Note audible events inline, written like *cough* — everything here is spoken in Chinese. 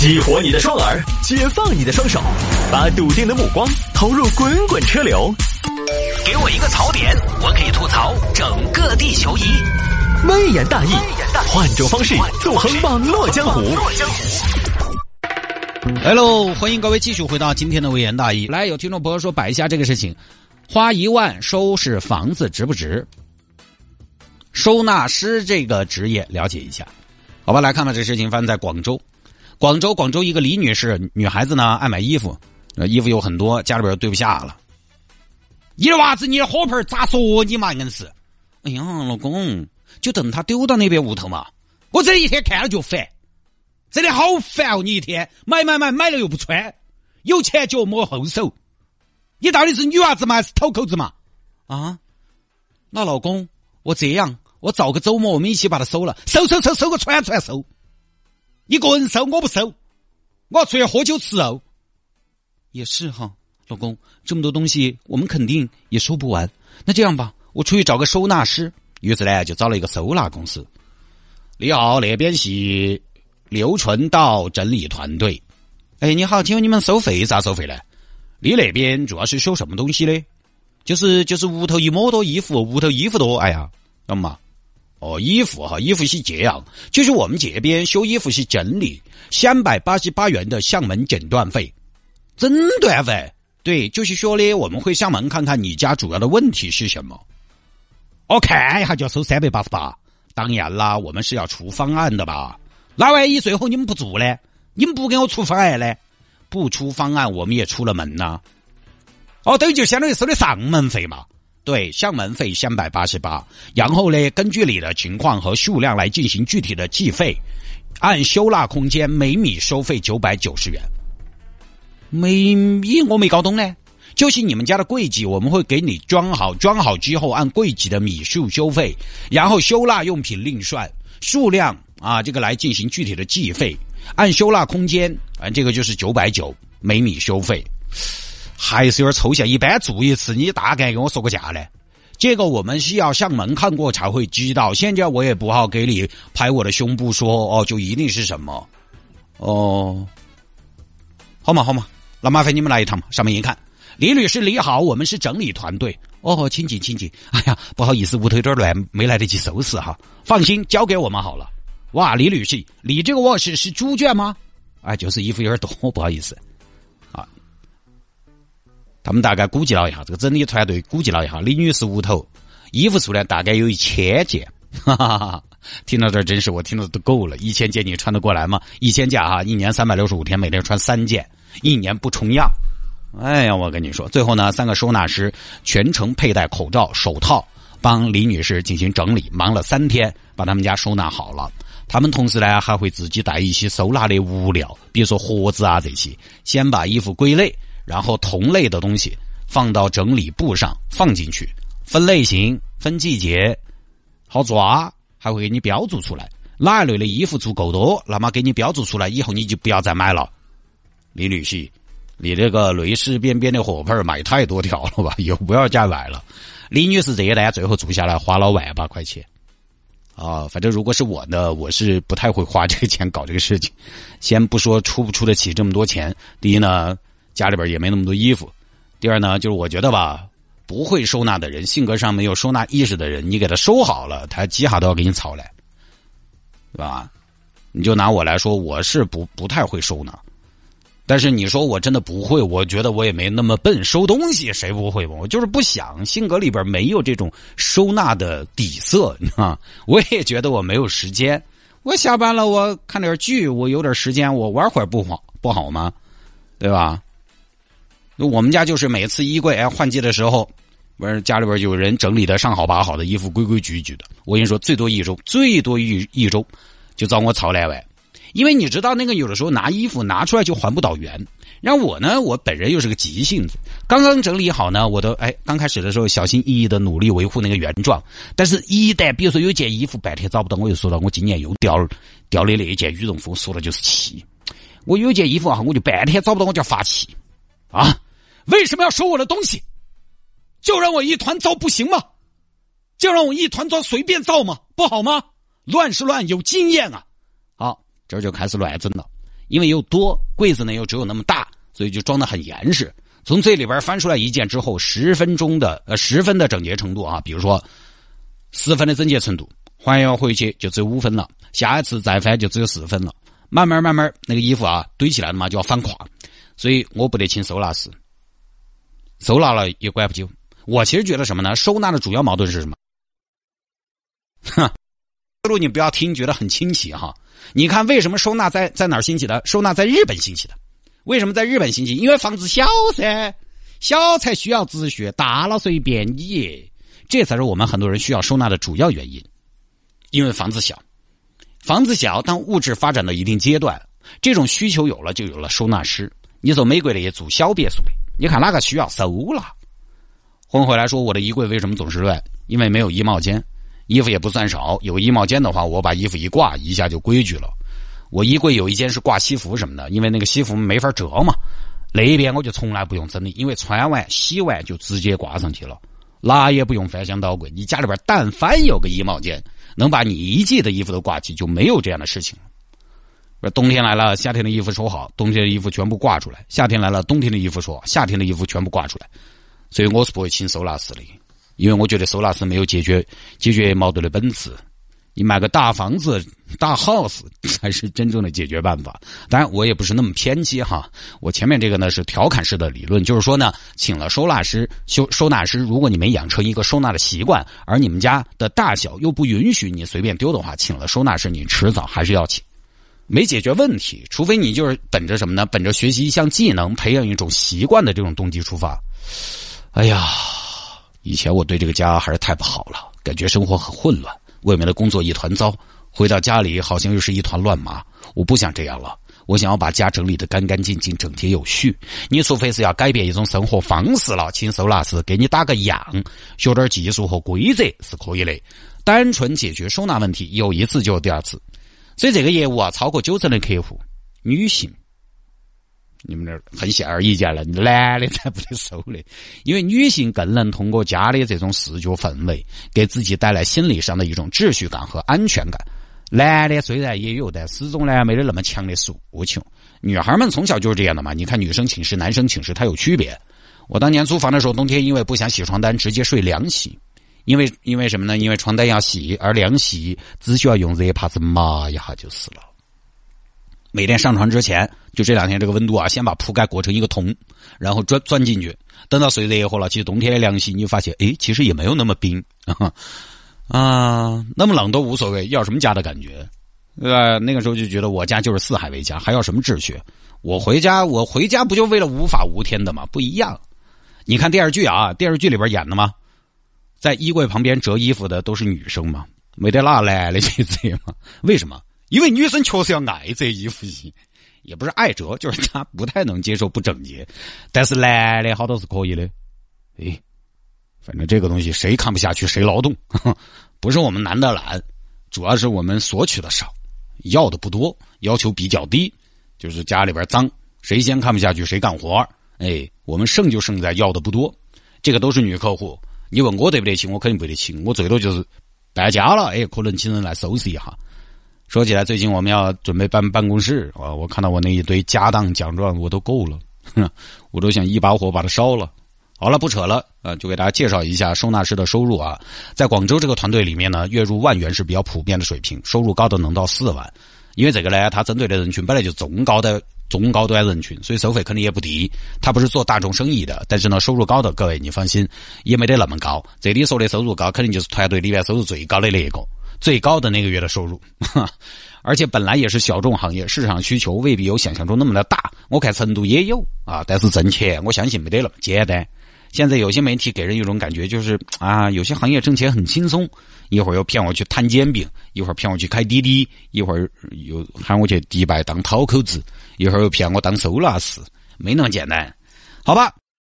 激活你的双耳，解放你的双手，把笃定的目光投入滚滚车流。给我一个槽点，我可以吐槽整个地球仪。微言大义，换种方式纵横网络江湖。来喽，欢迎各位继续回到今天的微言大义。来，有听众朋友说摆一下这个事情，花一万收拾房子值不值？收纳师这个职业了解一下，好吧？来看看这事情发生在广州。广州，广州一个李女士，女孩子呢爱买衣服，衣服有很多，家里边堆不下了。你的娃子，你的火盆咋说你嘛？硬是，哎呀，老公，就等他丢到那边屋头嘛。我这一天看了就烦，真的好烦哦！你一天买买买买了又不穿，有前脚摸后手，你到底是女娃子嘛还是讨口子嘛？啊？那老公，我这样，我找个周末我们一起把它收了，收收收收个串串收。一个人收我不收，我要出去喝酒吃肉。也是哈，老公，这么多东西我们肯定也收不完。那这样吧，我出去找个收纳师。于是呢，就找了一个收纳公司。你好，那边是刘纯道整理团队。哎，你好，请问你们收费咋收费呢？你那边主要是收什么东西的？就是就是屋头一抹多衣服，屋头衣服多，哎呀，懂吗？哦，衣服哈，衣服是这样，就是我们这边修衣服是整理，三百八十八元的上门诊断费，诊断费，对，就是说的我们会上门看看你家主要的问题是什么。我看一下就要收三百八十八，当然啦，我们是要出方案的吧？那万一最后你们不做呢？你们不给我出方案呢？不出方案，我们也出了门呐。哦，等于就相当于收的上门费嘛。对，上门费三百八十八，然后呢，根据你的情况和数量来进行具体的计费，按收纳空间每米收费九百九十元。每米我没搞懂呢，就是你们家的柜几，我们会给你装好，装好之后按柜几的米数收费，然后收纳用品另算，数量啊这个来进行具体的计费，按收纳空间啊这个就是九百九每米收费。还是有点抽象，一般做一次，你大概跟我说个价呢？这个我们需要上门看过才会知道。现在我也不好给你拍我的胸部说哦，就一定是什么哦。好嘛好嘛，那麻烦你们来一趟嘛。上面一看，李律师你好，我们是整理团队哦，请进请进。哎呀，不好意思，屋头有点乱，没来得及收拾哈。放心，交给我们好了。哇，李律师，你这个卧室是猪圈吗？哎，就是衣服有点多，不好意思。他们大概估计了一下，这个整理团队估计了一下，李女士屋头衣服数量大概有一千件。*laughs* 哈哈哈！听到这儿真是我听到都够了，一千件你穿得过来吗？一千件哈，一年三百六十五天，每天穿三件，一年不重样。哎呀，我跟你说，最后呢，三个收纳师全程佩戴口罩、手套，帮李女士进行整理，忙了三天，把他们家收纳好了。他们同时呢，还会自己带一些收纳的物料，比如说盒子啊这些，先把衣服归类。然后同类的东西放到整理布上放进去，分类型、分季节，好抓，还会给你标注出来。哪一类的衣服足够多，那么给你标注出来，以后你就不要再买了。李女士，你这个蕾丝边边的火盆买太多条了吧？*laughs* 以后不要再买了。李女士这一单最后做下来花了万把块钱。啊，反正如果是我呢，我是不太会花这个钱搞这个事情。先不说出不出得起这么多钱，第一呢。家里边也没那么多衣服。第二呢，就是我觉得吧，不会收纳的人，性格上没有收纳意识的人，你给他收好了，他几下都要给你吵来，对吧？你就拿我来说，我是不不太会收纳。但是你说我真的不会，我觉得我也没那么笨，收东西谁不会？我就是不想，性格里边没有这种收纳的底色，你知道我也觉得我没有时间。我下班了，我看点剧，我有点时间，我玩会儿不好不好吗？对吧？我们家就是每次衣柜哎换季的时候，不是家里边有人整理的上好把好的衣服规规矩矩的。我跟你说，最多一周，最多一一周，就找我吵两万。因为你知道那个有的时候拿衣服拿出来就还不到原。然后我呢，我本人又是个急性子，刚刚整理好呢，我都哎刚开始的时候小心翼翼的努力维护那个原状。但是，一旦比如说有件衣服半天找不到，我就说到我今年又掉掉的那一件羽绒服，说的就是气。我有件衣服啊，我就半天找不到，我就要发气啊。为什么要收我的东西？就让我一团糟不行吗？就让我一团糟随便造吗？不好吗？乱是乱，有经验啊！好，这就开始乱整了。因为又多，柜子呢又只有那么大，所以就装的很严实。从这里边翻出来一件之后，十分钟的呃十分的整洁程度啊，比如说十分的整洁程度，还要回去就只有五分了，下一次再翻就只有四分了。慢慢慢慢那个衣服啊堆起来了嘛，就要翻垮，所以我不得请收纳师，收纳了也怪不久。我其实觉得什么呢？收纳的主要矛盾是什么？哼，思路你不要听，觉得很清奇哈。你看，为什么收纳在在哪儿兴起的？收纳在日本兴起的。为什么在日本兴起？因为房子小噻，小才需要秩序，大了随便你。这才是我们很多人需要收纳的主要原因。因为房子小，房子小，当物质发展到一定阶段，这种需求有了，就有了收纳师。你走美国的也住小别墅的，你看哪个需要收了？混回来说，我的衣柜为什么总是乱？因为没有衣帽间，衣服也不算少。有衣帽间的话，我把衣服一挂，一下就规矩了。我衣柜有一间是挂西服什么的，因为那个西服没法折嘛。那边我就从来不用整理，因为穿完洗完就直接挂上去了，哪也不用翻箱倒柜。你家里边但凡有个衣帽间，能把你一季的衣服都挂起，就没有这样的事情了。冬天来了，夏天的衣服收好，冬天的衣服全部挂出来；夏天来了，冬天的衣服说，夏天的衣服全部挂出来。所以我是不会请收纳师的，因为我觉得收纳师没有解决 *laughs* 解决矛盾的本质。你买个大房子、大 house 才是真正的解决办法。当然，我也不是那么偏激哈。我前面这个呢是调侃式的理论，就是说呢，请了收纳师收收纳师，如果你没养成一个收纳的习惯，而你们家的大小又不允许你随便丢的话，请了收纳师，你迟早还是要请，没解决问题。除非你就是本着什么呢？本着学习一项技能、培养一种习惯的这种动机出发。哎呀，以前我对这个家还是太不好了，感觉生活很混乱，外面的工作一团糟，回到家里好像又是一团乱麻。我不想这样了，我想要把家整理的干干净净、整洁有序。你除非是要改变一种生活方式了，请收纳师给你打个样，学点技术和规则是可以的。单纯解决收纳问题，有一次就有第二次。所以这个业务啊，超过九成的客户女性。你们那儿很显而易见了，男的才不得收的，因为女性更能通过家的这种视觉氛围，给自己带来心理上的一种秩序感和安全感。男的虽然也有，但始终呢没得那么强的诉求。女孩们从小就是这样的嘛，你看女生寝室、男生寝室它有区别。我当年租房的时候，冬天因为不想洗床单，直接睡凉席，因为因为什么呢？因为床单要洗，而凉席只需要用热帕子抹一下就是了。每天上床之前，就这两天这个温度啊，先把铺盖裹成一个桶，然后钻钻进去。等到睡热和了，其实冬天的凉席，你就发现，哎，其实也没有那么冰 *laughs* 啊，那么冷都无所谓，要什么家的感觉？呃，那个时候就觉得我家就是四海为家，还要什么秩序？我回家，我回家不就为了无法无天的吗？不一样。你看电视剧啊，电视剧里边演的吗？在衣柜旁边折衣服的都是女生嘛，没得哪男的去折吗？为什么？因为女生确实要爱折衣服些，也不是爱折，就是她不太能接受不整洁。但是男的好多是可以的，哎，反正这个东西谁看不下去谁劳动，*laughs* 不是我们男的懒，主要是我们索取的少，要的不多，要求比较低，就是家里边脏，谁先看不下去谁干活哎，我们剩就剩在要的不多，这个都是女客户。你问我得不得请，我肯定不得请，我最多就是搬家了，哎，可能请人来收拾一下。说起来，最近我们要准备搬办公室啊！我看到我那一堆家当奖状，我都够了，我都想一把火把它烧了。好了，不扯了啊，就给大家介绍一下收纳师的收入啊。在广州这个团队里面呢，月入万元是比较普遍的水平，收入高的能到四万。因为这个呢，他针对的人群本来就中高的中高端人群，所以收费肯定也不低。他不是做大众生意的，但是呢，收入高的各位你放心，也没得那么高。这里说的收入高，肯定就是团队里面收入最高的那一个。最高的那个月的收入，*laughs* 而且本来也是小众行业，市场需求未必有想象中那么的大。我看成都也有啊，但是挣钱我相信没得那么简单。现在有些媒体给人一种感觉，就是啊，有些行业挣钱很轻松，一会儿又骗我去摊煎饼，一会儿骗我去开滴滴，一会儿又喊我去迪拜当讨口子，一会儿又骗我当收纳师，没那么简单。好吧，